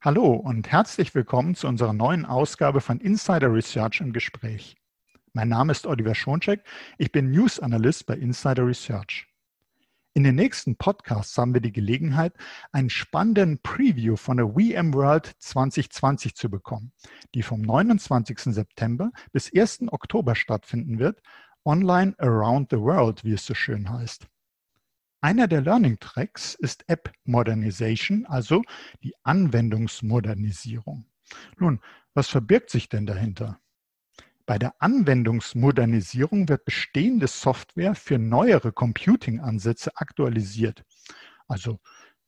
Hallo und herzlich willkommen zu unserer neuen Ausgabe von Insider Research im Gespräch. Mein Name ist Oliver Schoncheck, ich bin News Analyst bei Insider Research. In den nächsten Podcasts haben wir die Gelegenheit, einen spannenden Preview von der VMworld 2020 zu bekommen, die vom 29. September bis 1. Oktober stattfinden wird, online around the world, wie es so schön heißt. Einer der Learning Tracks ist App Modernization, also die Anwendungsmodernisierung. Nun, was verbirgt sich denn dahinter? Bei der Anwendungsmodernisierung wird bestehende Software für neuere Computing-Ansätze aktualisiert, also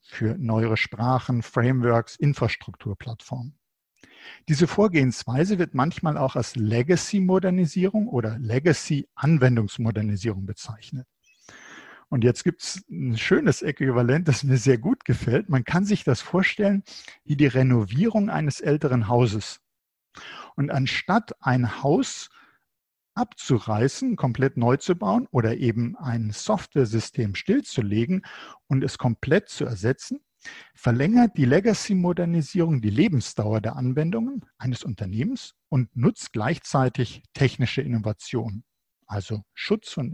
für neuere Sprachen, Frameworks, Infrastrukturplattformen. Diese Vorgehensweise wird manchmal auch als Legacy-Modernisierung oder Legacy-Anwendungsmodernisierung bezeichnet. Und jetzt gibt es ein schönes Äquivalent, das mir sehr gut gefällt. Man kann sich das vorstellen wie die Renovierung eines älteren Hauses. Und anstatt ein Haus abzureißen, komplett neu zu bauen oder eben ein Softwaresystem stillzulegen und es komplett zu ersetzen, verlängert die Legacy-Modernisierung die Lebensdauer der Anwendungen eines Unternehmens und nutzt gleichzeitig technische Innovation also Schutz von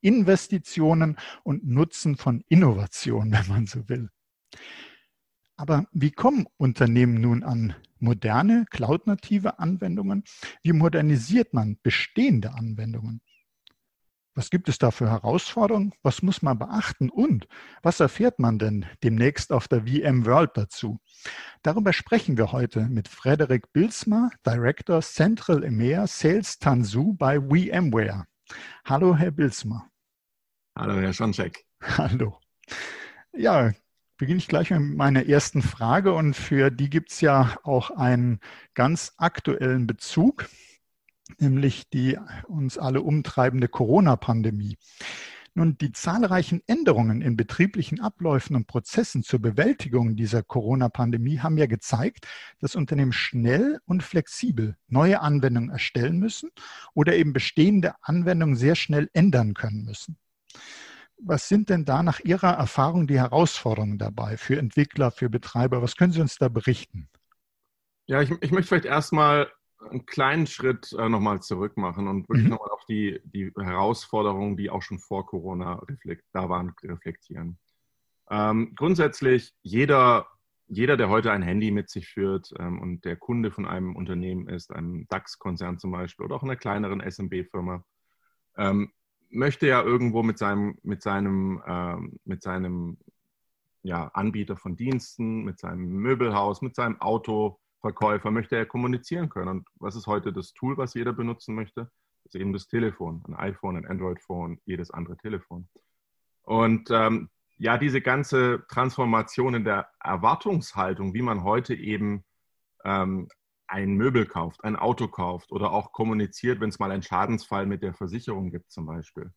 Investitionen und Nutzen von Innovation, wenn man so will. Aber wie kommen Unternehmen nun an moderne, cloud-native Anwendungen? Wie modernisiert man bestehende Anwendungen? Was gibt es da für Herausforderungen? Was muss man beachten? Und was erfährt man denn demnächst auf der VM World dazu? Darüber sprechen wir heute mit Frederik Bilsma, Director Central EMEA Sales Tanzu bei VMware. Hallo, Herr Bilsma. Hallo, Herr Schoncheck. Hallo. Ja, beginne ich gleich mit meiner ersten Frage und für die gibt es ja auch einen ganz aktuellen Bezug nämlich die uns alle umtreibende Corona-Pandemie. Nun, die zahlreichen Änderungen in betrieblichen Abläufen und Prozessen zur Bewältigung dieser Corona-Pandemie haben ja gezeigt, dass Unternehmen schnell und flexibel neue Anwendungen erstellen müssen oder eben bestehende Anwendungen sehr schnell ändern können müssen. Was sind denn da nach Ihrer Erfahrung die Herausforderungen dabei für Entwickler, für Betreiber? Was können Sie uns da berichten? Ja, ich, ich möchte vielleicht erstmal einen kleinen Schritt äh, nochmal zurück machen und wirklich mhm. nochmal auf die, die Herausforderungen, die auch schon vor Corona reflekt, da waren, reflektieren. Ähm, grundsätzlich, jeder, jeder, der heute ein Handy mit sich führt ähm, und der Kunde von einem Unternehmen ist, einem DAX-Konzern zum Beispiel oder auch einer kleineren SMB-Firma, ähm, möchte ja irgendwo mit seinem, mit seinem, ähm, mit seinem ja, Anbieter von Diensten, mit seinem Möbelhaus, mit seinem Auto, Verkäufer möchte er kommunizieren können. Und was ist heute das Tool, was jeder benutzen möchte? Das ist eben das Telefon, ein iPhone, ein Android-Phone, jedes andere Telefon. Und ähm, ja, diese ganze Transformation in der Erwartungshaltung, wie man heute eben ähm, ein Möbel kauft, ein Auto kauft oder auch kommuniziert, wenn es mal einen Schadensfall mit der Versicherung gibt zum Beispiel,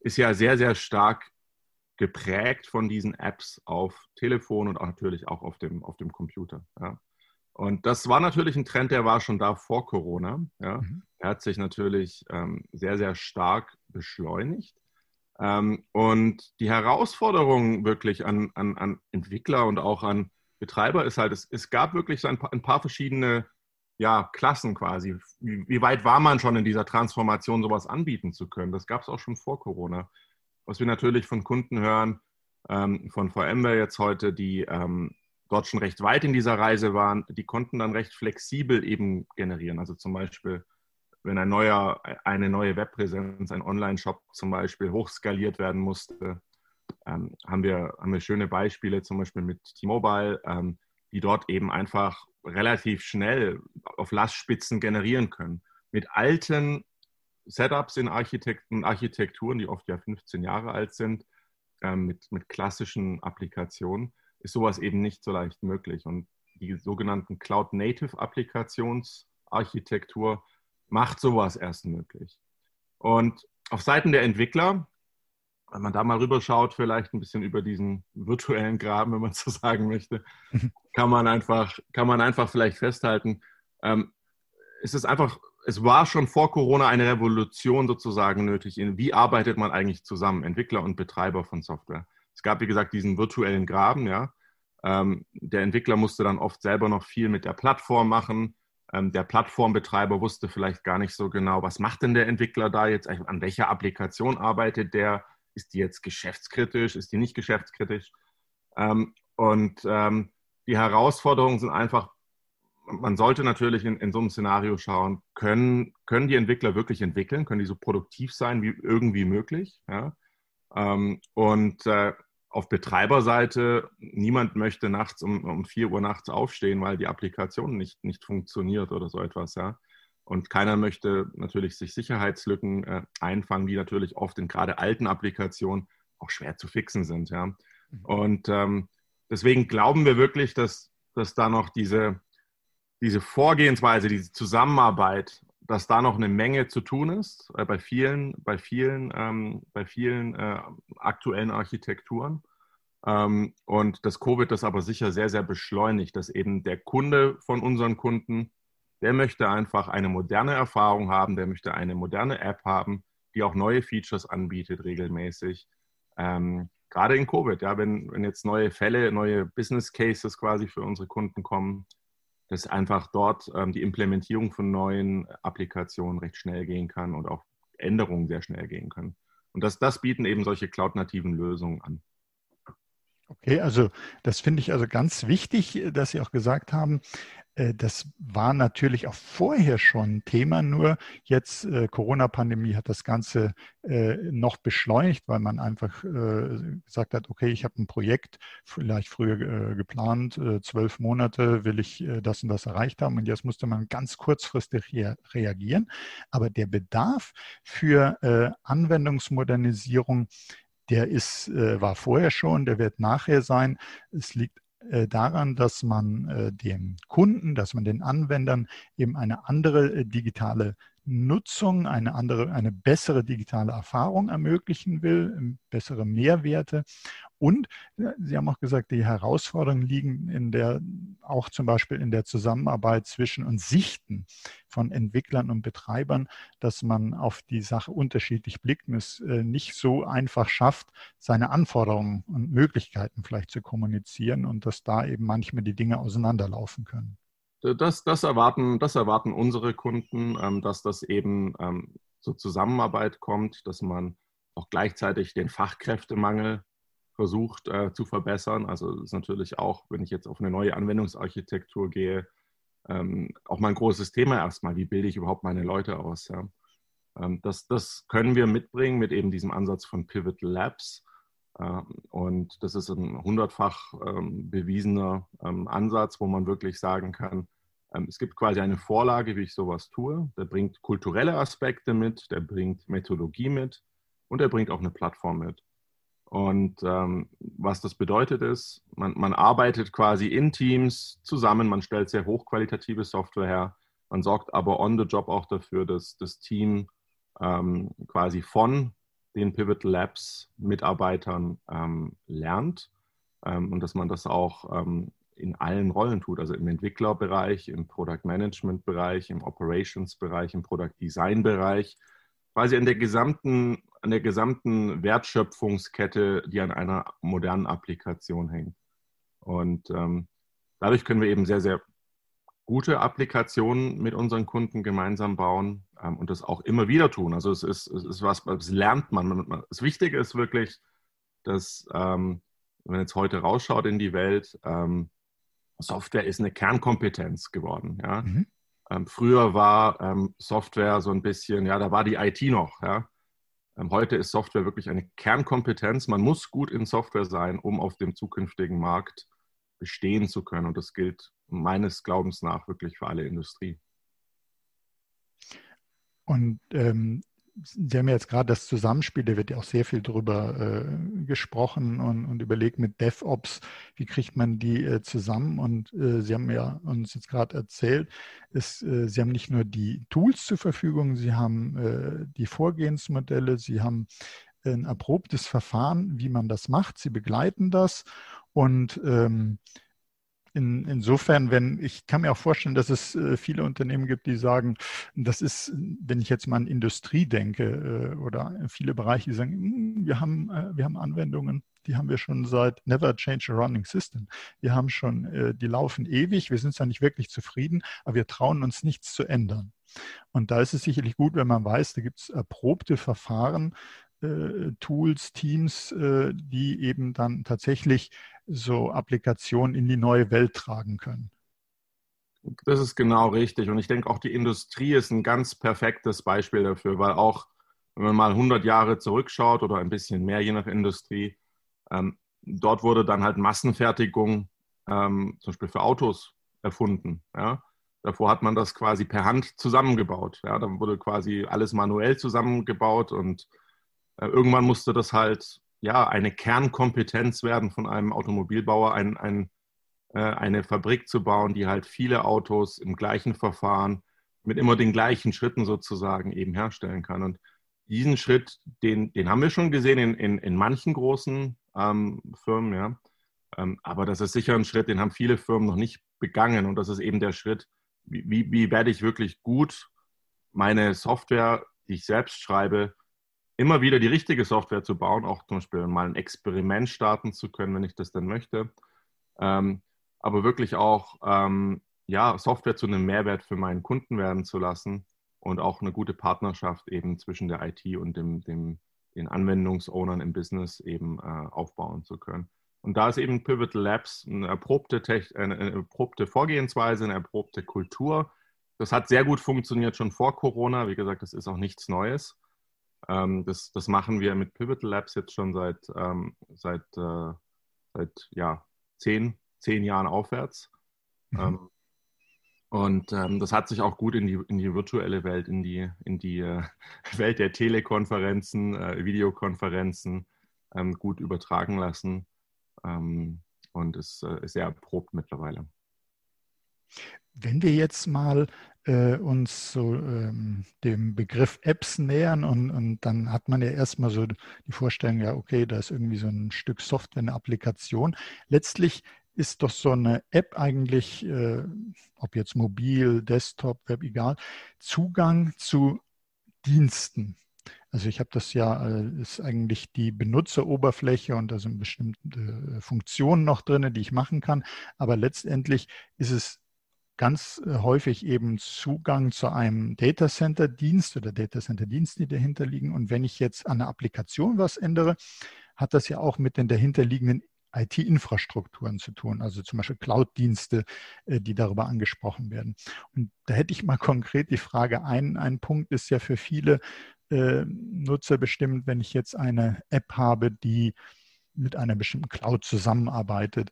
ist ja sehr, sehr stark geprägt von diesen Apps auf Telefon und auch natürlich auch auf dem, auf dem Computer. Ja. Und das war natürlich ein Trend, der war schon da vor Corona. Ja. Mhm. Er hat sich natürlich ähm, sehr, sehr stark beschleunigt. Ähm, und die Herausforderung wirklich an, an, an, Entwickler und auch an Betreiber ist halt, es, es gab wirklich so ein paar, ein paar verschiedene ja, Klassen quasi. Wie, wie, weit war man schon in dieser Transformation, sowas anbieten zu können? Das gab es auch schon vor Corona. Was wir natürlich von Kunden hören, ähm, von VMware jetzt heute, die ähm, dort schon recht weit in dieser Reise waren, die konnten dann recht flexibel eben generieren. Also zum Beispiel, wenn ein neuer, eine neue Webpräsenz, ein Online-Shop zum Beispiel hochskaliert werden musste, ähm, haben, wir, haben wir schöne Beispiele, zum Beispiel mit T-Mobile, ähm, die dort eben einfach relativ schnell auf Lastspitzen generieren können. Mit alten Setups in Architekten, Architekturen, die oft ja 15 Jahre alt sind, ähm, mit, mit klassischen Applikationen, ist sowas eben nicht so leicht möglich. Und die sogenannten Cloud-Native-Applikationsarchitektur macht sowas erst möglich. Und auf Seiten der Entwickler, wenn man da mal rüberschaut, vielleicht ein bisschen über diesen virtuellen Graben, wenn man so sagen möchte, kann man einfach, kann man einfach vielleicht festhalten, ähm, es ist einfach, es war schon vor Corona eine Revolution sozusagen nötig. In, wie arbeitet man eigentlich zusammen, Entwickler und Betreiber von Software? Es gab, wie gesagt, diesen virtuellen Graben, ja, Ähm, der Entwickler musste dann oft selber noch viel mit der Plattform machen. Ähm, der Plattformbetreiber wusste vielleicht gar nicht so genau, was macht denn der Entwickler da jetzt, an welcher Applikation arbeitet der, ist die jetzt geschäftskritisch, ist die nicht geschäftskritisch. Ähm, und ähm, die Herausforderungen sind einfach, man sollte natürlich in, in so einem Szenario schauen, können, können die Entwickler wirklich entwickeln, können die so produktiv sein wie irgendwie möglich. Ja? Ähm, und äh, auf Betreiberseite, niemand möchte nachts um, um 4 Uhr nachts aufstehen, weil die Applikation nicht, nicht funktioniert oder so etwas. Ja? Und keiner möchte natürlich sich Sicherheitslücken äh, einfangen, die natürlich oft in gerade alten Applikationen auch schwer zu fixen sind. Ja? Mhm. Und ähm, deswegen glauben wir wirklich, dass, dass da noch diese, diese Vorgehensweise, diese Zusammenarbeit, dass da noch eine Menge zu tun ist äh, bei vielen, bei vielen, ähm, bei vielen äh, aktuellen Architekturen. Ähm, und das Covid das aber sicher sehr, sehr beschleunigt, dass eben der Kunde von unseren Kunden, der möchte einfach eine moderne Erfahrung haben, der möchte eine moderne App haben, die auch neue Features anbietet regelmäßig. Ähm, gerade in Covid, ja, wenn, wenn jetzt neue Fälle, neue Business Cases quasi für unsere Kunden kommen, dass einfach dort ähm, die Implementierung von neuen Applikationen recht schnell gehen kann und auch Änderungen sehr schnell gehen können. Und das, das bieten eben solche cloud-nativen Lösungen an. Okay, also das finde ich also ganz wichtig, dass Sie auch gesagt haben, das war natürlich auch vorher schon Thema, nur jetzt äh, Corona-Pandemie hat das Ganze äh, noch beschleunigt, weil man einfach äh, gesagt hat, okay, ich habe ein Projekt vielleicht früher äh, geplant, äh, zwölf Monate will ich das und das erreicht haben und jetzt musste man ganz kurzfristig rea reagieren. Aber der Bedarf für Anwendungsmodernisierung der ist, war vorher schon, der wird nachher sein. Es liegt äh, daran, dass man äh, dem Kunden, dass man den Anwendern eben eine andere äh, digitale Nutzung, eine andere, eine bessere digitale Erfahrung ermöglichen will, bessere Mehrwerte. Und Sie haben auch gesagt, die Herausforderungen liegen in der, auch zum Beispiel in der Zusammenarbeit zwischen und Sichten von Entwicklern und Betreibern, dass man auf die Sache unterschiedlich blickt und es äh, nicht so einfach schafft, seine Anforderungen und Möglichkeiten vielleicht zu kommunizieren und dass da eben manchmal die Dinge auseinanderlaufen können. Das, das, erwarten, das erwarten unsere Kunden, ähm, dass das eben ähm, zur Zusammenarbeit kommt, dass man auch gleichzeitig den Fachkräftemangel versucht äh, zu verbessern. Also das ist natürlich auch, wenn ich jetzt auf eine neue Anwendungsarchitektur gehe, ähm, auch mal ein großes Thema erstmal. Wie bilde ich überhaupt meine Leute aus? Ja? Ähm, das, das können wir mitbringen mit eben diesem Ansatz von Pivotal Labs. Äh, und das ist ein hundertfach ähm, bewiesener ähm, Ansatz, wo man wirklich sagen kann, ähm, es gibt quasi eine Vorlage, wie ich sowas tue. Der bringt kulturelle Aspekte mit, der bringt Methodologie mit und er bringt auch eine Plattform mit. Und ähm, was das bedeutet ist, man, man, arbeitet quasi in Teams zusammen, man stellt sehr hochqualitative Software her, man sorgt aber on the job auch dafür, dass das Team ähm, quasi von den Pivotal Labs Mitarbeitern ähm, lernt ähm, und dass man das auch ähm, in allen Rollen tut, also im Entwicklerbereich, im Product Management Bereich, im Operations Bereich, im Product Design Bereich, quasi an der gesamten, an der gesamten Wertschöpfungskette, die an einer modernen Applikation hängt. Und ähm, dadurch können wir eben sehr, sehr gute Applikationen mit unseren Kunden gemeinsam bauen ähm, und das auch immer wieder tun. Also es ist, es ist was, das lernt man. Das Wichtige ist wirklich, dass, ähm, wenn man jetzt heute rausschaut in die Welt, ähm, Software ist eine Kernkompetenz geworden. Ja? Mhm. Ähm, früher war ähm, Software so ein bisschen, ja, da war die IT noch. Ja? Ähm, heute ist Software wirklich eine Kernkompetenz. Man muss gut in Software sein, um auf dem zukünftigen Markt bestehen zu können. Und das gilt meines Glaubens nach wirklich für alle Industrie. Und ähm, Sie haben jetzt gerade das Zusammenspiel, da wird ja auch sehr viel drüber äh, gesprochen und, und, überlegt mit DevOps, wie kriegt man die äh, zusammen? Und äh, Sie haben ja uns jetzt gerade erzählt, ist, äh, Sie haben nicht nur die Tools zur Verfügung, Sie haben äh, die Vorgehensmodelle, Sie haben ein erprobtes Verfahren, wie man das macht. Sie begleiten das und ähm, in, insofern, wenn ich kann mir auch vorstellen, dass es äh, viele Unternehmen gibt, die sagen, das ist, wenn ich jetzt mal an Industrie denke äh, oder viele Bereiche, die sagen, hm, wir haben, äh, wir haben Anwendungen, die haben wir schon seit Never Change a Running System. Wir haben schon, die laufen ewig, wir sind zwar nicht wirklich zufrieden, aber wir trauen uns nichts zu ändern. Und da ist es sicherlich gut, wenn man weiß, da gibt es erprobte Verfahren, Tools, Teams, äh, die eben dann tatsächlich so Applikationen in die neue Welt tragen können. Das ist genau richtig. Und ich denke, auch die Industrie ist ein ganz perfektes Beispiel dafür, weil auch, wenn man mal 100 Jahre zurückschaut oder ein bisschen mehr, je nach Industrie, ähm, dort wurde dann halt Massenfertigung ähm, zum Beispiel für Autos erfunden. Ja? Davor hat man das quasi per Hand zusammengebaut. Ja? Dann wurde quasi alles manuell zusammengebaut und äh, irgendwann musste das halt ja eine Kernkompetenz werden von einem Automobilbauer, ein, ein äh, eine Fabrik zu bauen, die halt viele Autos im gleichen Verfahren mit immer den gleichen Schritten sozusagen eben herstellen kann. Und diesen Schritt, den, den haben wir schon gesehen in, in, in manchen großen ähm, Firmen, ja. Ähm, aber das ist sicher ein Schritt, den haben viele Firmen noch nicht begangen. Und das ist eben der Schritt, wie, wie, wie werde ich wirklich gut meine Software, die ich selbst schreibe, immer wieder die richtige Software zu bauen, auch zum Beispiel mal ein Experiment starten zu können, wenn ich das denn möchte. Ähm, aber wirklich auch ähm, ja, Software zu einem Mehrwert für meinen Kunden werden zu lassen und auch eine gute Partnerschaft eben zwischen der IT und dem, dem, den Anwendungsownern im Business eben äh, aufbauen zu können. Und da ist eben Pivotal Labs eine erprobte, eine erprobte Vorgehensweise, eine erprobte Kultur. Das hat sehr gut funktioniert schon vor Corona. Wie gesagt, das ist auch nichts Neues. Ähm, das, das machen wir mit Pivotal Labs jetzt schon seit, ähm, seit, äh, seit ja, zehn, zehn Jahren aufwärts. Mhm. Ähm, und ähm, das hat sich auch gut in die, in die virtuelle Welt, in die, in die äh, Welt der Telekonferenzen, äh, Videokonferenzen ähm, gut übertragen lassen ähm, und ist, äh, ist sehr erprobt mittlerweile. Wenn wir jetzt mal äh, uns so ähm, dem Begriff Apps nähern und, und dann hat man ja erstmal so die Vorstellung, ja, okay, da ist irgendwie so ein Stück Software, eine Applikation. Letztlich ist doch so eine App eigentlich, äh, ob jetzt mobil, Desktop, Web, egal, Zugang zu Diensten. Also ich habe das ja, äh, ist eigentlich die Benutzeroberfläche und da sind bestimmte äh, Funktionen noch drin, die ich machen kann. Aber letztendlich ist es ganz äh, häufig eben Zugang zu einem Datacenter-Dienst oder Datacenter-Diensten, die dahinter liegen. Und wenn ich jetzt an der Applikation was ändere, hat das ja auch mit den dahinterliegenden IT-Infrastrukturen zu tun, also zum Beispiel Cloud-Dienste, äh, die darüber angesprochen werden. Und da hätte ich mal konkret die Frage, ein, ein Punkt ist ja für viele äh, Nutzer bestimmt, wenn ich jetzt eine App habe, die mit einer bestimmten Cloud zusammenarbeitet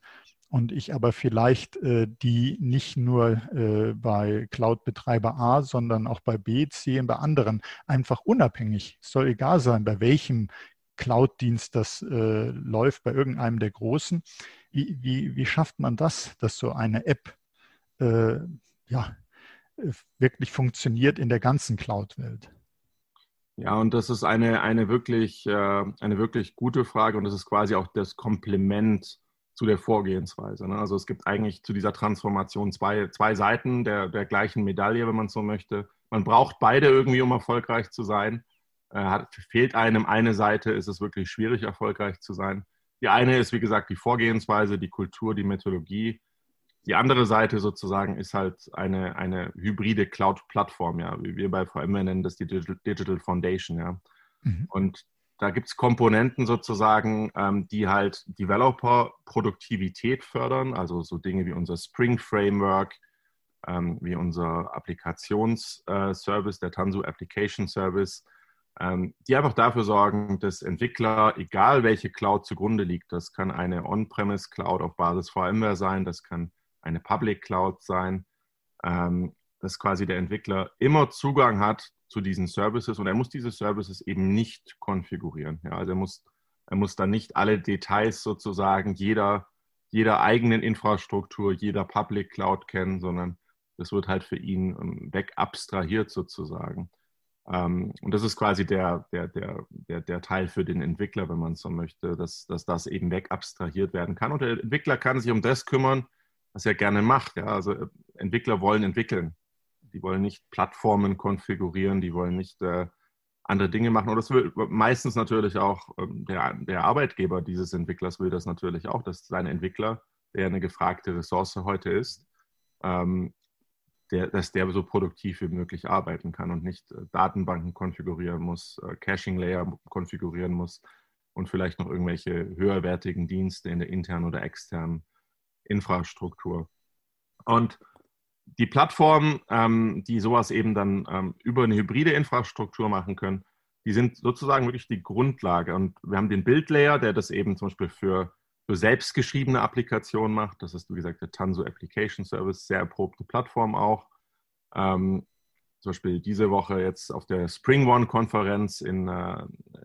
und ich aber vielleicht äh, die nicht nur äh, bei Cloud-Betreiber A, sondern auch bei B, C und bei anderen einfach unabhängig, es soll egal sein, bei welchem Cloud-Dienst das äh, läuft bei irgendeinem der Großen. Wie, wie, wie schafft man das, dass so eine App äh, ja, wirklich funktioniert in der ganzen Cloud-Welt? Ja, und das ist eine, eine, wirklich, äh, eine wirklich gute Frage und das ist quasi auch das Komplement zu der Vorgehensweise. Ne? Also es gibt eigentlich zu dieser Transformation zwei, zwei Seiten der, der gleichen Medaille, wenn man so möchte. Man braucht beide irgendwie, um erfolgreich zu sein. Äh, hat, fehlt einem eine Seite, ist es wirklich schwierig, erfolgreich zu sein. Die eine ist, wie gesagt, die Vorgehensweise, die Kultur, die Methodologie. Die andere Seite sozusagen ist halt eine, eine hybride Cloud-Plattform, ja, wie wir bei VMware nennen das die Digital Foundation, ja. Mhm. Und da gibt es Komponenten sozusagen, ähm, die halt Developer-Produktivität fördern, also so Dinge wie unser Spring Framework, ähm, wie unser Applikationsservice, äh, der Tanzu Application Service, ähm, die einfach dafür sorgen, dass Entwickler, egal welche Cloud zugrunde liegt, das kann eine On-Premise Cloud auf Basis VMware sein, das kann eine Public Cloud sein, ähm, dass quasi der Entwickler immer Zugang hat zu diesen Services und er muss diese Services eben nicht konfigurieren. Ja, also er muss, er muss dann nicht alle Details sozusagen jeder, jeder eigenen Infrastruktur, jeder Public Cloud kennen, sondern das wird halt für ihn ähm, weg abstrahiert sozusagen. Ähm, und das ist quasi der, der, der, der, der Teil für den Entwickler, wenn man so möchte, dass, dass das eben weg abstrahiert werden kann. Und der Entwickler kann sich um das kümmern, was er gerne macht. Ja? Also äh, Entwickler wollen entwickeln. Die wollen nicht Plattformen konfigurieren, die wollen nicht äh, andere Dinge machen. Und das will meistens natürlich auch ähm, der, der Arbeitgeber dieses Entwicklers will das natürlich auch, dass sein Entwickler, der eine gefragte Ressource heute ist, ähm, der, dass der so produktiv wie möglich arbeiten kann und nicht äh, Datenbanken konfigurieren muss, äh, Caching-Layer konfigurieren muss und vielleicht noch irgendwelche höherwertigen Dienste in der internen oder externen Infrastruktur. Und die Plattformen, ähm, die sowas eben dann ähm, über eine hybride Infrastruktur machen können, die sind sozusagen wirklich die Grundlage. Und wir haben den Bildlayer, der das eben zum Beispiel für, für selbstgeschriebene Applikationen macht. Das ist, wie gesagt, der Tanso Application Service, sehr erprobte Plattform auch. Ähm, zum Beispiel diese Woche jetzt auf der Spring One-Konferenz, äh,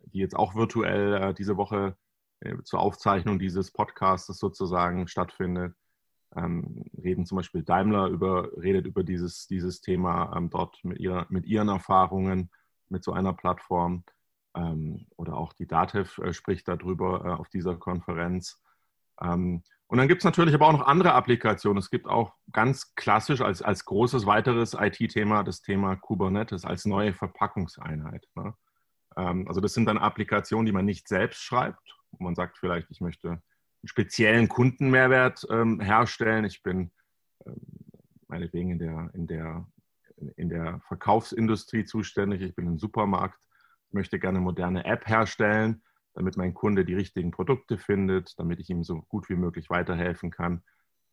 die jetzt auch virtuell äh, diese Woche äh, zur Aufzeichnung dieses Podcasts sozusagen stattfindet ähm, reden zum Beispiel Daimler über, redet über dieses, dieses Thema ähm, dort mit, ihrer, mit ihren Erfahrungen mit so einer Plattform. Ähm, oder auch die DATEV äh, spricht darüber äh, auf dieser Konferenz. Ähm, und dann gibt es natürlich aber auch noch andere Applikationen. Es gibt auch ganz klassisch als, als großes weiteres IT-Thema das Thema Kubernetes als neue Verpackungseinheit. Ne? Ähm, also das sind dann Applikationen, die man nicht selbst schreibt. Man sagt vielleicht, ich möchte speziellen Kundenmehrwert ähm, herstellen. Ich bin ähm, meinetwegen in der, in, der, in der Verkaufsindustrie zuständig. Ich bin im Supermarkt, ich möchte gerne eine moderne App herstellen, damit mein Kunde die richtigen Produkte findet, damit ich ihm so gut wie möglich weiterhelfen kann,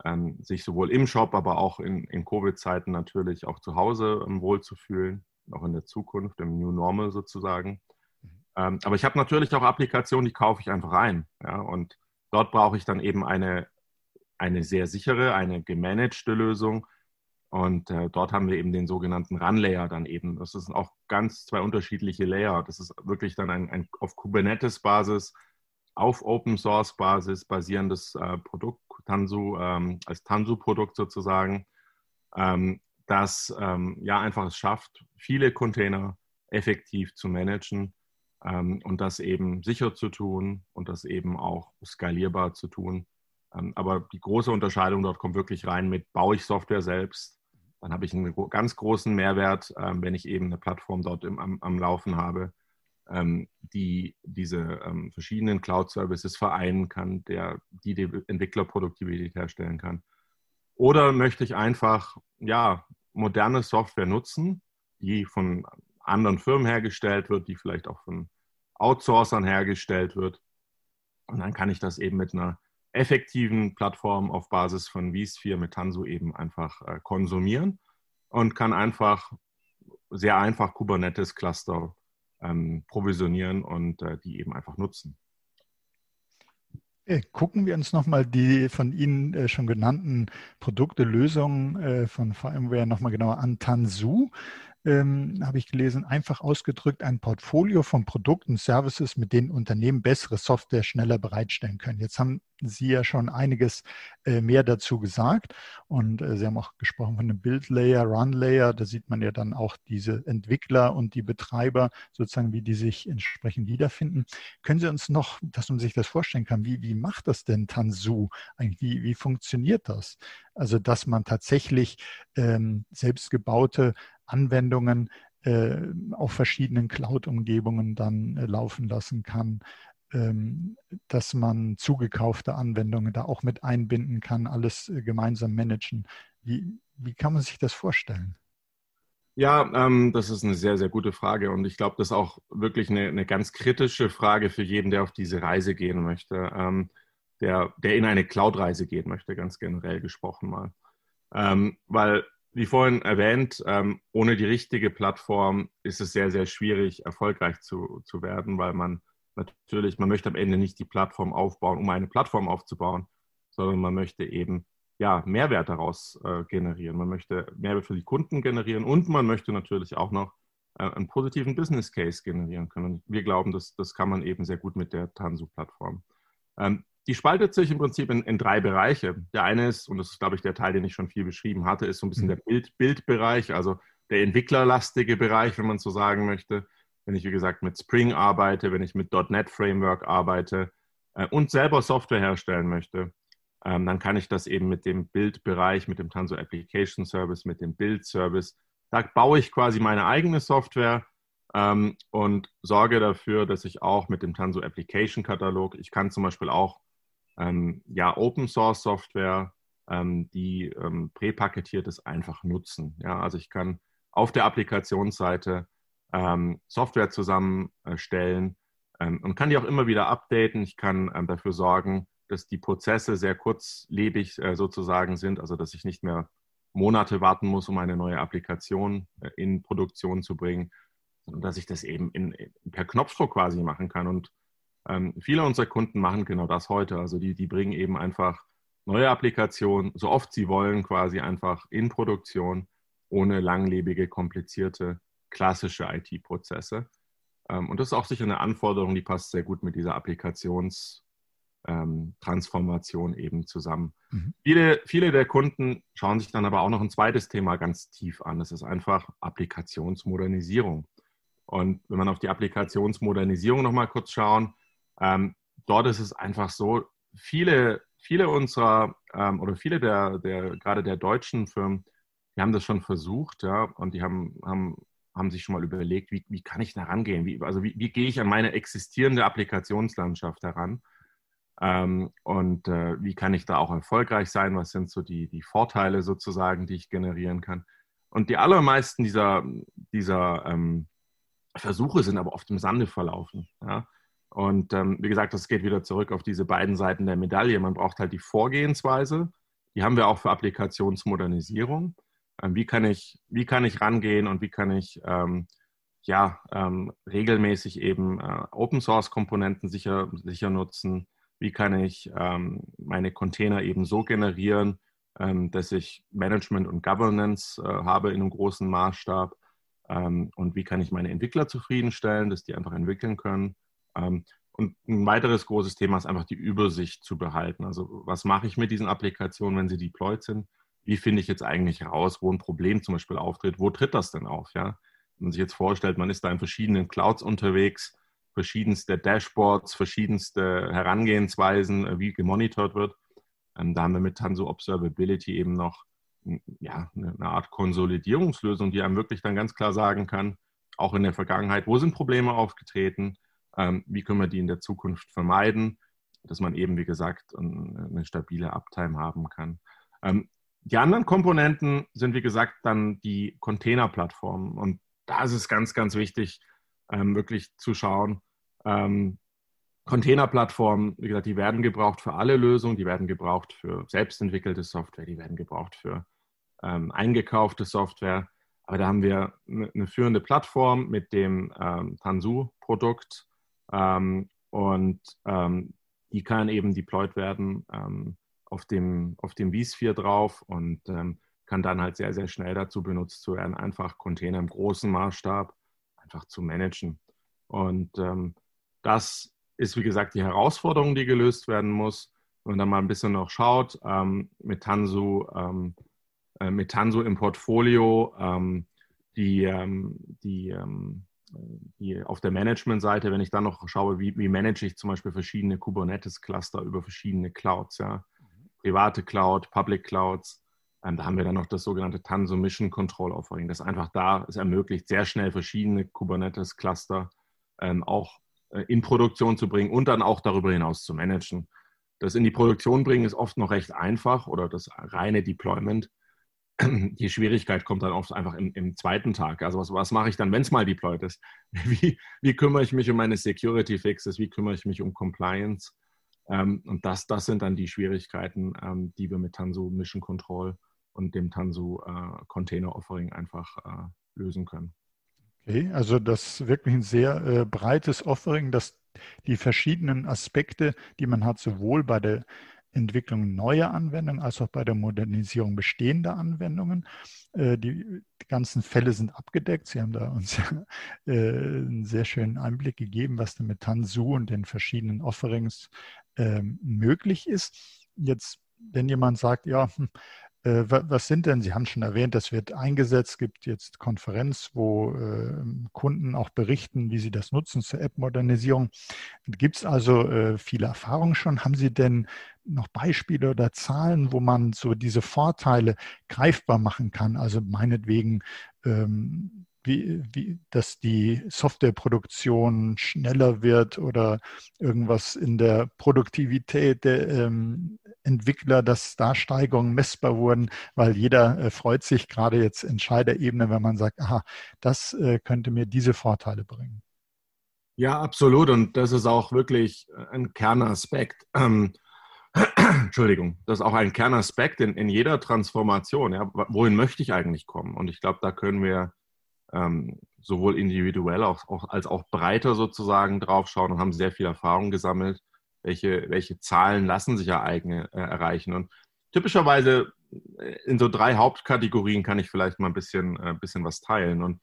ähm, sich sowohl im Shop, aber auch in, in Covid-Zeiten natürlich auch zu Hause ähm, wohlzufühlen, auch in der Zukunft, im New Normal sozusagen. Mhm. Ähm, aber ich habe natürlich auch Applikationen, die kaufe ich einfach ein. Ja, und Dort brauche ich dann eben eine, eine sehr sichere, eine gemanagte Lösung. Und äh, dort haben wir eben den sogenannten Run-Layer dann eben. Das sind auch ganz zwei unterschiedliche Layer. Das ist wirklich dann ein, ein auf Kubernetes-Basis, auf Open-Source-Basis basierendes äh, Produkt, Tanzu, ähm, als Tanzu-Produkt sozusagen, ähm, das ähm, ja einfach es schafft, viele Container effektiv zu managen und das eben sicher zu tun und das eben auch skalierbar zu tun. Ähm, aber die große Unterscheidung dort kommt wirklich rein mit, baue ich Software selbst, dann habe ich einen ganz großen Mehrwert, ähm, wenn ich eben eine Plattform dort im, am, am Laufen habe, ähm, die diese ähm, verschiedenen Cloud-Services vereinen kann, der, die die Entwicklerproduktivität herstellen kann. Oder möchte ich einfach ja, moderne Software nutzen, die von anderen Firmen hergestellt wird, die vielleicht auch von Outsourcern hergestellt wird. Und dann kann ich das eben mit einer effektiven Plattform auf Basis von vSphere mit Tanzu eben einfach äh, konsumieren und kann einfach sehr einfach Kubernetes-Cluster ähm, provisionieren und äh, die eben einfach nutzen. Gucken wir uns nochmal die von Ihnen äh, schon genannten Produkte, Lösungen äh, von VMware nochmal genauer an. Tanzu ähm, habe ich gelesen, einfach ausgedrückt ein Portfolio von Produkten Services, mit denen Unternehmen bessere Software schneller bereitstellen können. Jetzt haben Sie ja schon einiges äh, mehr dazu gesagt und äh, Sie haben auch gesprochen von einem Build-Layer, Run-Layer. Da sieht man ja dann auch diese Entwickler und die Betreiber sozusagen, wie die sich entsprechend wiederfinden. Können Sie uns noch, dass man sich das vorstellen kann, wie, wie macht das denn Tanzu? Eigentlich, wie, wie funktioniert das? Also, dass man tatsächlich ähm, selbstgebaute Anwendungen äh, auf verschiedenen Cloud-Umgebungen dann äh, laufen lassen kann, ähm, dass man zugekaufte Anwendungen da auch mit einbinden kann, alles äh, gemeinsam managen. Wie, wie kann man sich das vorstellen? Ja, ähm, das ist eine sehr, sehr gute Frage und ich glaube, das ist auch wirklich eine, eine, ganz kritische Frage für jeden, der auf diese Reise gehen möchte, ähm, der, der in eine Cloud-Reise gehen möchte, ganz generell gesprochen mal. Ähm, weil wie vorhin erwähnt, ähm, ohne die richtige Plattform ist es sehr, sehr schwierig, erfolgreich zu, zu werden, weil man natürlich, man möchte am Ende nicht die Plattform aufbauen, um eine Plattform aufzubauen, sondern man möchte eben ja, Mehrwert daraus äh, generieren. Man möchte Mehrwert für die Kunden generieren und man möchte natürlich auch noch äh, einen positiven Business Case generieren können. Wir glauben, dass, das kann man eben sehr gut mit der Tansu-Plattform. Ähm, die spaltet sich im Prinzip in, in, drei Bereiche. Der eine ist, und das ist, glaube ich, der Teil, den ich schon viel beschrieben hatte, ist so ein bisschen mhm. der Bild, Bildbereich, also der entwicklerlastige Bereich, wenn man so sagen möchte. Wenn ich, wie gesagt, mit Spring arbeite, wenn ich mit .NET Framework arbeite äh, und selber Software herstellen möchte, ähm, dann kann ich das eben mit dem Bildbereich, mit dem Tanso Application Service, mit dem Build Service. Da baue ich quasi meine eigene Software ähm, und sorge dafür, dass ich auch mit dem Tanso Application Katalog, ich kann zum Beispiel auch ähm, ja, Open Source Software, ähm, die ähm, präpaketiert ist, einfach nutzen. Ja, also ich kann auf der Applikationsseite ähm, Software zusammenstellen ähm, und kann die auch immer wieder updaten. Ich kann ähm, dafür sorgen, dass die Prozesse sehr kurzlebig äh, sozusagen sind, also dass ich nicht mehr Monate warten muss, um eine neue Applikation äh, in Produktion zu bringen, sondern dass ich das eben in, per Knopfdruck quasi machen kann. Und ähm, viele unserer Kunden machen genau das heute. Also die, die bringen eben einfach neue Applikationen, so oft sie wollen, quasi einfach in Produktion, ohne langlebige, komplizierte, klassische IT-Prozesse. Ähm, und das ist auch sicher eine Anforderung, die passt sehr gut mit dieser Applikationstransformation ähm, eben zusammen. Mhm. Viele, viele der Kunden schauen sich dann aber auch noch ein zweites Thema ganz tief an. Das ist einfach Applikationsmodernisierung. Und wenn man auf die Applikationsmodernisierung nochmal kurz schauen, ähm, dort ist es einfach so, viele, viele unserer ähm, oder viele der, der, gerade der deutschen Firmen, die haben das schon versucht, ja, und die haben, haben, haben sich schon mal überlegt, wie, wie kann ich da rangehen? Wie, also wie, wie gehe ich an meine existierende Applikationslandschaft heran? Ähm, und äh, wie kann ich da auch erfolgreich sein? Was sind so die, die Vorteile sozusagen, die ich generieren kann? Und die allermeisten dieser, dieser ähm, Versuche sind aber oft im Sande verlaufen. Ja? Und ähm, wie gesagt, das geht wieder zurück auf diese beiden Seiten der Medaille. Man braucht halt die Vorgehensweise, die haben wir auch für Applikationsmodernisierung. Ähm, wie, kann ich, wie kann ich rangehen und wie kann ich ähm, ja, ähm, regelmäßig eben äh, Open Source Komponenten sicher, sicher nutzen? Wie kann ich ähm, meine Container eben so generieren, ähm, dass ich Management und Governance äh, habe in einem großen Maßstab? und wie kann ich meine Entwickler zufriedenstellen, dass die einfach entwickeln können? Ähm, und ein weiteres großes Thema ist einfach die Übersicht zu behalten. Also was mache ich mit diesen Applikationen, wenn sie deployed sind? Wie finde ich jetzt eigentlich heraus, wo ein Problem zum Beispiel auftritt? Wo tritt das denn auf? Ja? Wenn man sich jetzt vorstellt, man ist da in verschiedenen Clouds unterwegs, verschiedenste Dashboards, verschiedenste Herangehensweisen, äh, wie gemonitort wird. Ähm, da haben wir mit Tanso Observability eben noch ja, eine Art Konsolidierungslösung, die einem wirklich dann ganz klar sagen kann, auch in der Vergangenheit, wo sind Probleme aufgetreten, ähm, wie können wir die in der Zukunft vermeiden, dass man eben, wie gesagt, eine stabile Uptime haben kann. Ähm, die anderen Komponenten sind, wie gesagt, dann die Container-Plattformen. Und da ist es ganz, ganz wichtig, ähm, wirklich zu schauen, Container-Plattformen, wie gesagt, die werden gebraucht für alle Lösungen, die werden gebraucht für selbstentwickelte Software, die werden gebraucht für ähm, eingekaufte Software. Aber da haben wir eine, führende Plattform mit dem ähm, Tansu-Produkt, ähm, und ähm, die kann eben deployed werden ähm, auf dem, auf dem vSphere drauf und ähm, kann dann halt sehr, sehr schnell dazu benutzt werden, einfach Container im großen Maßstab einfach zu managen. Und ähm, das ist, wie gesagt, die Herausforderung, die gelöst werden muss. Wenn man dann mal ein bisschen noch schaut, ähm, mit Tansu, äh, mit Tansu im Portfolio, die, die die auf der Management-Seite, wenn ich dann noch schaue, wie, wie manage ich zum Beispiel verschiedene Kubernetes-Cluster über verschiedene Clouds, ja, private Cloud, Public Clouds, ähm, da haben wir dann noch das sogenannte Tanso Mission Control Offering, das einfach da es ermöglicht, sehr schnell verschiedene Kubernetes-Cluster ähm, auch äh, in Produktion zu bringen und dann auch darüber hinaus zu managen. Das in die Produktion bringen ist oft noch recht einfach oder das reine Deployment die Schwierigkeit kommt dann oft einfach im, im zweiten Tag. Also was, was mache ich dann, wenn es mal deployed ist? Wie, wie, kümmere ich mich um meine Security Fixes? Wie kümmere ich mich um Compliance? Ähm, und das, das sind dann die Schwierigkeiten, ähm, die wir mit Tanzu Mission Control und dem Tanzu äh, Container Offering einfach äh, lösen können. Okay, also das ist wirklich ein sehr äh, breites Offering, das die verschiedenen Aspekte, die man hat, sowohl bei der Entwicklung neuer Anwendungen als auch bei der Modernisierung bestehender Anwendungen. Äh, die, ganzen Fälle sind abgedeckt. Sie haben da uns äh, einen sehr schönen Einblick gegeben, was da mit Tansu und den verschiedenen Offerings ähm, möglich ist. Jetzt, wenn jemand sagt, ja, hm, was sind denn, Sie haben schon erwähnt, das wird eingesetzt, es gibt jetzt Konferenz, wo äh, Kunden auch berichten, wie sie das nutzen zur App-Modernisierung. Gibt es also äh, viele Erfahrungen schon? Haben Sie denn noch Beispiele oder Zahlen, wo man so diese Vorteile greifbar machen kann? Also meinetwegen, ähm, wie, wie, dass die Softwareproduktion schneller wird oder irgendwas in der Produktivität der ähm, Entwickler, dass da Steigerungen messbar wurden, weil jeder äh, freut sich gerade jetzt Entscheiderebene, wenn man sagt, aha, das äh, könnte mir diese Vorteile bringen. Ja, absolut. Und das ist auch wirklich ein Kernaspekt. Ähm, Entschuldigung, das ist auch ein Kernaspekt in, in jeder Transformation. Ja. Wohin möchte ich eigentlich kommen? Und ich glaube, da können wir ähm, sowohl individuell auch, auch, als auch breiter sozusagen draufschauen und haben sehr viel Erfahrung gesammelt, welche, welche Zahlen lassen sich ereigne, äh, erreichen. Und typischerweise äh, in so drei Hauptkategorien kann ich vielleicht mal ein bisschen, äh, bisschen was teilen. Und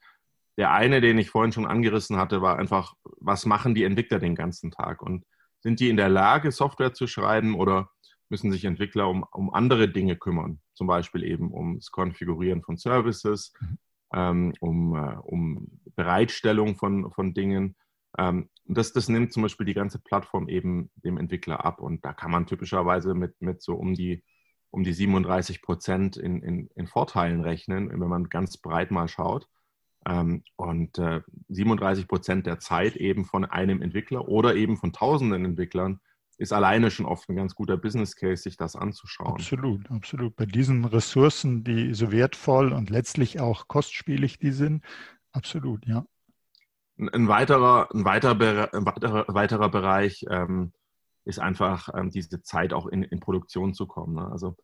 der eine, den ich vorhin schon angerissen hatte, war einfach, was machen die Entwickler den ganzen Tag? Und sind die in der Lage, Software zu schreiben oder müssen sich Entwickler um, um andere Dinge kümmern? Zum Beispiel eben ums Konfigurieren von Services, mhm. ähm, um, äh, um Bereitstellung von, von Dingen. Ähm, das, das nimmt zum Beispiel die ganze Plattform eben dem Entwickler ab. Und da kann man typischerweise mit, mit so um die, um die 37 Prozent in, in, in Vorteilen rechnen, wenn man ganz breit mal schaut. Ähm, und 37 äh, Prozent der Zeit eben von einem Entwickler oder eben von tausenden Entwicklern ist alleine schon oft ein ganz guter Business Case, sich das anzuschauen. Absolut, absolut. Bei diesen Ressourcen, die so wertvoll und letztlich auch kostspielig die sind, absolut, ja. Ein weiterer, ein weiterer, ein weiterer, weiterer Bereich ähm, ist einfach ähm, diese Zeit auch in, in Produktion zu kommen. Ne? Also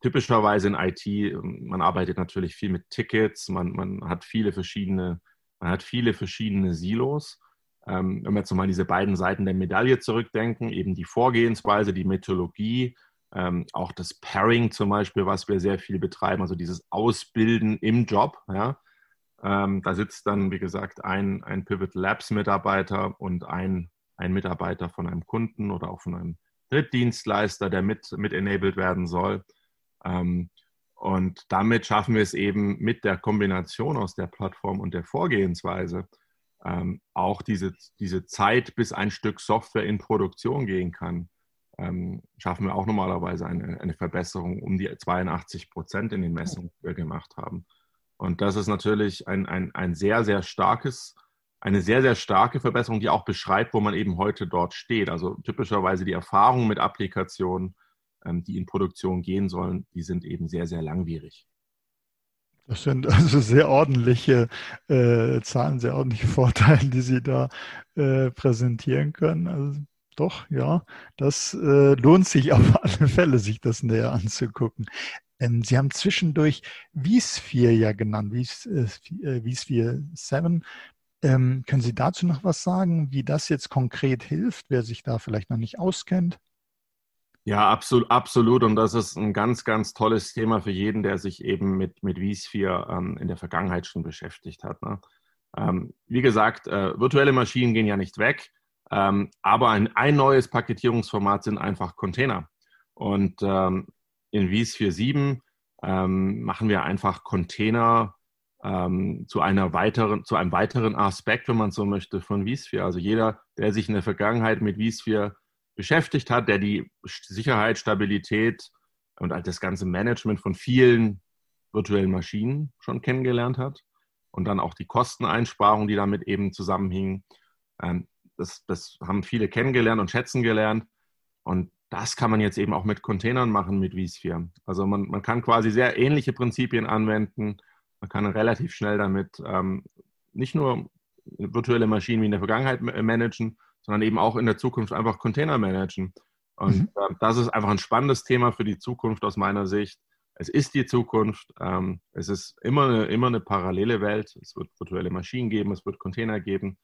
typischerweise in IT, man arbeitet natürlich viel mit Tickets, man, man hat viele verschiedene, man hat viele verschiedene Silos. Ähm, wenn wir jetzt nochmal diese beiden Seiten der Medaille zurückdenken, eben die Vorgehensweise, die Methodologie, ähm, auch das Pairing zum Beispiel, was wir sehr viel betreiben, also dieses Ausbilden im Job. Ja? Ähm, da sitzt dann, wie gesagt, ein, ein Pivot Labs Mitarbeiter und ein, ein Mitarbeiter von einem Kunden oder auch von einem Drittdienstleister, der mit, mit enabled werden soll. Ähm, und damit schaffen wir es eben mit der Kombination aus der Plattform und der Vorgehensweise ähm, auch diese, diese Zeit, bis ein Stück Software in Produktion gehen kann, ähm, schaffen wir auch normalerweise eine, eine Verbesserung um die 82 Prozent in den Messungen, die wir gemacht haben. Und das ist natürlich ein, ein, ein sehr, sehr starkes, eine sehr, sehr starke Verbesserung, die auch beschreibt, wo man eben heute dort steht. Also typischerweise die Erfahrung mit Applikationen, ähm, die in Produktion gehen sollen, die sind eben sehr, sehr langwierig. Das sind also sehr ordentliche äh, Zahlen, sehr ordentliche Vorteile, die Sie da äh, präsentieren können. Also doch, ja, das äh, lohnt sich auf alle Fälle, sich das näher anzugucken. Ähm, Sie haben zwischendurch vSphere ja genannt, vSphere äh, 7. Ähm, können Sie dazu noch was sagen, wie das jetzt konkret hilft, wer sich da vielleicht noch nicht auskennt? Ja, absolut, absolut. Und das ist ein ganz, ganz tolles Thema für jeden, der sich eben mit, mit vSphere ähm, in der Vergangenheit schon beschäftigt hat. Ne? Ähm, wie gesagt, äh, virtuelle Maschinen gehen ja nicht weg, ähm, aber ein, ein neues Paketierungsformat sind einfach Container. Und ähm, in vSphere 7 ähm, machen wir einfach Container ähm, zu, einer weiteren, zu einem weiteren Aspekt, wenn man so möchte, von vSphere. Also jeder, der sich in der Vergangenheit mit vSphere beschäftigt hat, der die Sicherheit, Stabilität und das ganze Management von vielen virtuellen Maschinen schon kennengelernt hat und dann auch die Kosteneinsparungen, die damit eben zusammenhingen. Ähm, das, das haben viele kennengelernt und schätzen gelernt. Und das kann man jetzt eben auch mit Containern machen mit vSphere. Also man, man kann quasi sehr ähnliche Prinzipien anwenden. Man kann relativ schnell damit ähm, nicht nur virtuelle Maschinen wie in der Vergangenheit managen, sondern eben auch in der Zukunft einfach Container managen. Und mhm. äh, das ist einfach ein spannendes Thema für die Zukunft aus meiner Sicht. Es ist die Zukunft. Ähm, es ist immer eine, immer eine parallele Welt. Es wird virtuelle Maschinen geben, es wird Container geben.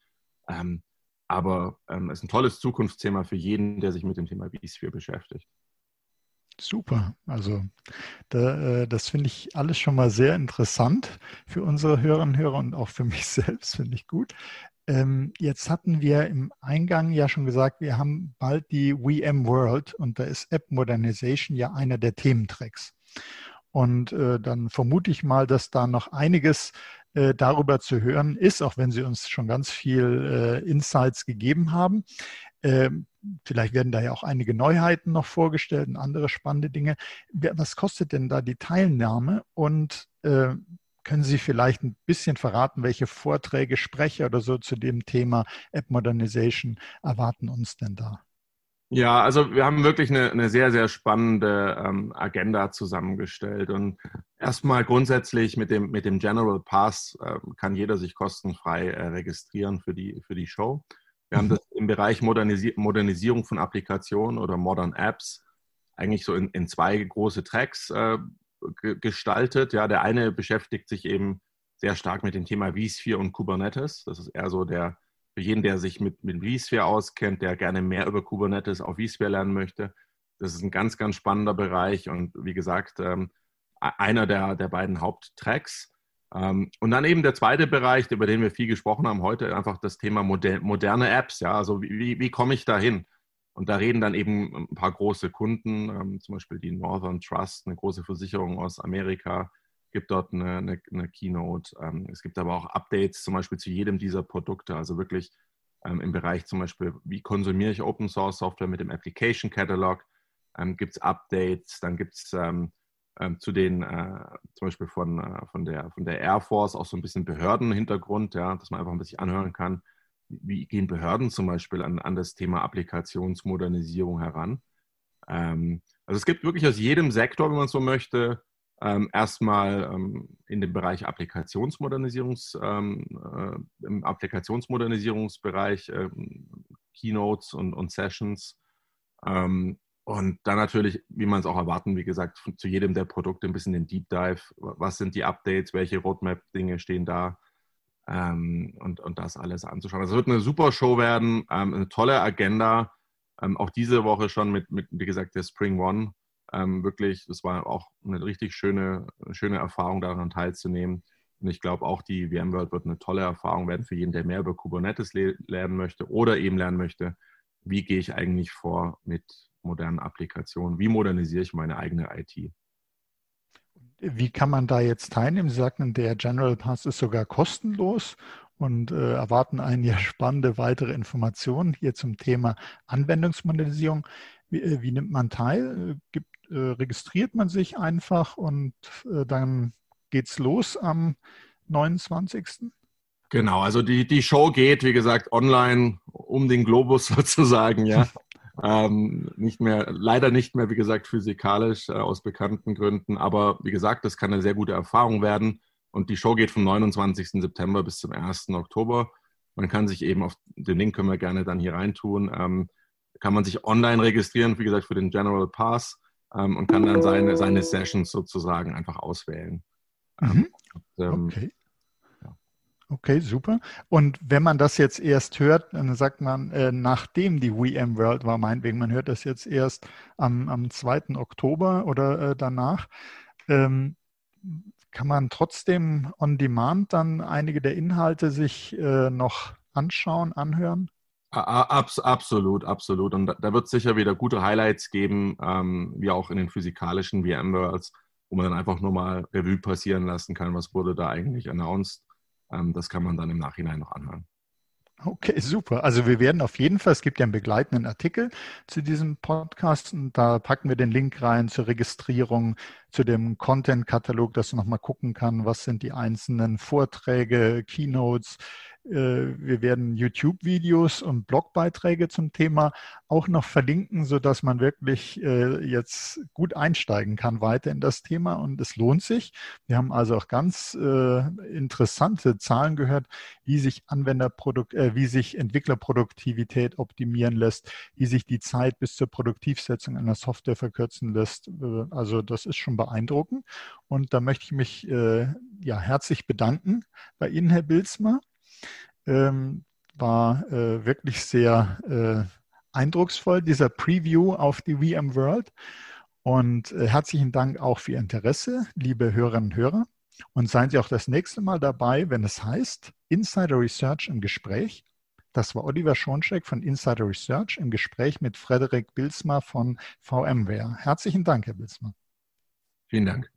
Ähm, aber ähm, es ist ein tolles Zukunftsthema für jeden, der sich mit dem Thema vSphere beschäftigt. Super. Also da, äh, das finde ich alles schon mal sehr interessant für unsere Hörerinnen und Hörer und auch für mich selbst finde ich gut. Ähm, jetzt hatten wir im Eingang ja schon gesagt, wir haben bald die VM World und da ist App Modernization ja einer der Thementracks. Und äh, dann vermute ich mal, dass da noch einiges äh, darüber zu hören ist, auch wenn Sie uns schon ganz viel äh, Insights gegeben haben. Ähm, vielleicht werden da ja auch einige Neuheiten noch vorgestellt und andere spannende Dinge. Was kostet denn da die Teilnahme und äh, können Sie vielleicht ein bisschen verraten, welche Vorträge, Sprecher oder so zu dem Thema App Modernization erwarten uns denn da? Ja, also wir haben wirklich eine, eine sehr, sehr spannende ähm, Agenda zusammengestellt. Und erstmal grundsätzlich mit dem, mit dem General Pass äh, kann jeder sich kostenfrei äh, registrieren für die, für die Show. Wir haben mhm. das im Bereich Modernisi Modernisierung von Applikationen oder Modern Apps eigentlich so in, in zwei große Tracks äh, gestaltet. Ja, der eine beschäftigt sich eben sehr stark mit dem Thema vSphere und Kubernetes. Das ist eher so der, für jeden, der sich mit, mit vSphere auskennt, der gerne mehr über Kubernetes auf vSphere lernen möchte. Das ist ein ganz, ganz spannender Bereich und wie gesagt, ähm, einer der, der beiden Haupttracks. Ähm, und dann eben der zweite Bereich, über den wir viel gesprochen haben heute, einfach das Thema moder moderne Apps. Ja, also wie, wie, wie komme ich da hin? Und da reden dann eben ein paar große Kunden, ähm, zum Beispiel die Northern Trust, eine große Versicherung aus Amerika, gibt dort eine, eine, eine Keynote. Ähm, es gibt aber auch Updates zum Beispiel zu jedem dieser Produkte, also wirklich ähm, im Bereich zum Beispiel, wie konsumiere ich Open Source Software mit dem Application Catalog, ähm, gibt es Updates, dann gibt es ähm, ähm, zu den, äh, zum Beispiel von, äh, von, der, von der Air Force auch so ein bisschen Behördenhintergrund, ja, dass man einfach ein bisschen anhören kann, wie gehen Behörden zum Beispiel an, an das Thema Applikationsmodernisierung heran? Ähm, also es gibt wirklich aus jedem Sektor, wenn man so möchte, ähm, erstmal ähm, in dem Bereich Applikationsmodernisierungs, ähm, äh, im Applikationsmodernisierungsbereich ähm, Keynotes und, und Sessions. Ähm, und dann natürlich, wie man es auch erwarten, wie gesagt, zu jedem der Produkte ein bisschen den Deep Dive. Was sind die Updates? Welche Roadmap-Dinge stehen da? ähm, und, und das alles anzuschauen. Also es wird eine super Show werden, eine tolle Agenda. Auch diese Woche schon mit, mit, wie gesagt, der Spring One. Ähm, wirklich, das war auch eine richtig schöne, schöne Erfahrung, daran teilzunehmen. Und ich glaube, auch die VMworld wird eine tolle Erfahrung werden für jeden, der mehr über Kubernetes lernen möchte oder eben lernen möchte, wie gehe ich eigentlich vor mit modernen Applikationen, wie modernisiere ich meine eigene IT. Wie kann man da jetzt teilnehmen? Sie sagten, der General Pass ist sogar kostenlos und äh, erwarten einen ja spannende weitere Informationen hier zum Thema Anwendungsmodellisierung. Wie, äh, wie nimmt man teil? Gibt, äh, registriert man sich einfach und äh, dann geht's los am 29. Genau, also die, die Show geht, wie gesagt, online um den Globus sozusagen, ja. Ähm, nicht mehr, leider nicht mehr, wie gesagt, physikalisch äh, aus bekannten Gründen. Aber wie gesagt, das kann eine sehr gute Erfahrung werden. Und die Show geht vom 29. September bis zum 1. Oktober. Man kann sich eben auf den Link können wir gerne dann hier reintun. Ähm, kann man sich online registrieren, wie gesagt, für den General Pass ähm, und kann dann seine, seine Sessions sozusagen einfach auswählen. Mhm. Und, ähm, okay. Okay, super. Und wenn man das jetzt erst hört, dann sagt man, äh, nachdem die VM World war, meinetwegen, man hört das jetzt erst am, am 2. Oktober oder äh, danach, ähm, kann man trotzdem on demand dann einige der Inhalte sich äh, noch anschauen, anhören? Abs absolut, absolut. Und da, wird es sicher wieder gute Highlights geben, ähm, wie auch in den physikalischen VMworlds, wo man dann einfach nur mal Revue passieren lassen kann, was wurde da eigentlich announced ähm, das kann man dann im Nachhinein noch anhören. Okay, super. Also wir werden auf jeden Fall, es gibt ja einen begleitenden Artikel zu diesem Podcast und da packen wir den Link rein zur Registrierung, zu dem Content-Katalog, dass du nochmal gucken kann, was sind die einzelnen Vorträge, Keynotes, wir werden YouTube-Videos und Blogbeiträge zum Thema auch noch verlinken, sodass man wirklich äh, jetzt gut einsteigen kann weiter in das Thema und es lohnt sich. Wir haben also auch ganz äh, interessante Zahlen gehört, wie sich Anwenderprodukt, wie sich Entwicklerproduktivität optimieren lässt, wie sich die Zeit bis zur Produktivsetzung einer Software verkürzen lässt. Also das ist schon beeindruckend und da möchte ich mich ja herzlich bedanken bei Ihnen, Herr Bilsmer ähm, war äh, wirklich sehr äh, eindrucksvoll, dieser Preview auf die VM World. Und äh, herzlichen Dank auch für Ihr Interesse, liebe Hörerinnen und Hörer. Und seien Sie auch das nächste Mal dabei, wenn es heißt Insider Research im Gespräch. Das war Oliver Schoncheck von Insider Research im Gespräch mit Frederik Bilsma von VMware. Herzlichen Dank, Herr Bilsma. Vielen Dank.